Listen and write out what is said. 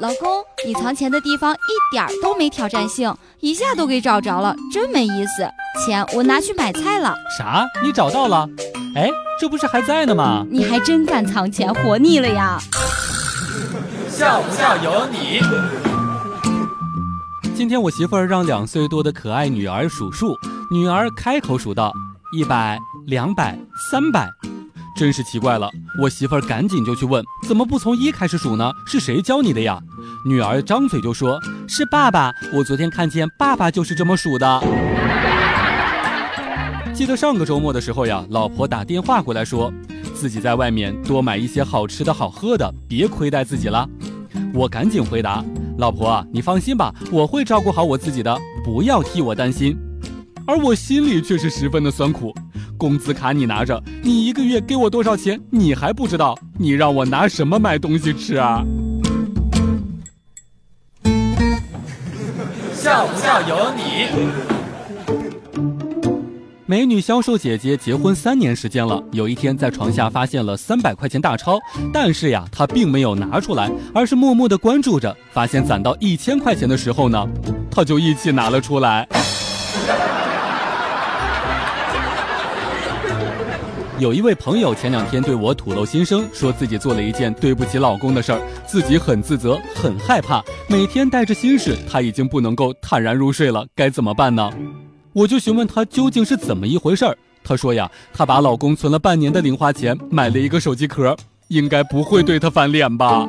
老公，你藏钱的地方一点都没挑战性，一下都给找着了，真没意思。钱我拿去买菜了。啥？你找到了？哎，这不是还在呢吗？你还真敢藏钱，活腻了呀！笑不笑由你。今天我媳妇儿让两岁多的可爱女儿数数，女儿开口数道：一百、两百、三百。真是奇怪了，我媳妇儿赶紧就去问，怎么不从一开始数呢？是谁教你的呀？女儿张嘴就说：“是爸爸，我昨天看见爸爸就是这么数的。”记得上个周末的时候呀，老婆打电话过来说，自己在外面多买一些好吃的好喝的，别亏待自己了。我赶紧回答：“老婆，你放心吧，我会照顾好我自己的，不要替我担心。”而我心里却是十分的酸苦。工资卡你拿着，你一个月给我多少钱？你还不知道？你让我拿什么买东西吃啊？笑不笑由你。美女销售姐姐结婚三年时间了，有一天在床下发现了三百块钱大钞，但是呀，她并没有拿出来，而是默默的关注着。发现攒到一千块钱的时候呢，她就一起拿了出来。有一位朋友前两天对我吐露心声，说自己做了一件对不起老公的事儿，自己很自责，很害怕，每天带着心事，他已经不能够坦然入睡了，该怎么办呢？我就询问他究竟是怎么一回事儿，他说呀，他把老公存了半年的零花钱买了一个手机壳，应该不会对他翻脸吧。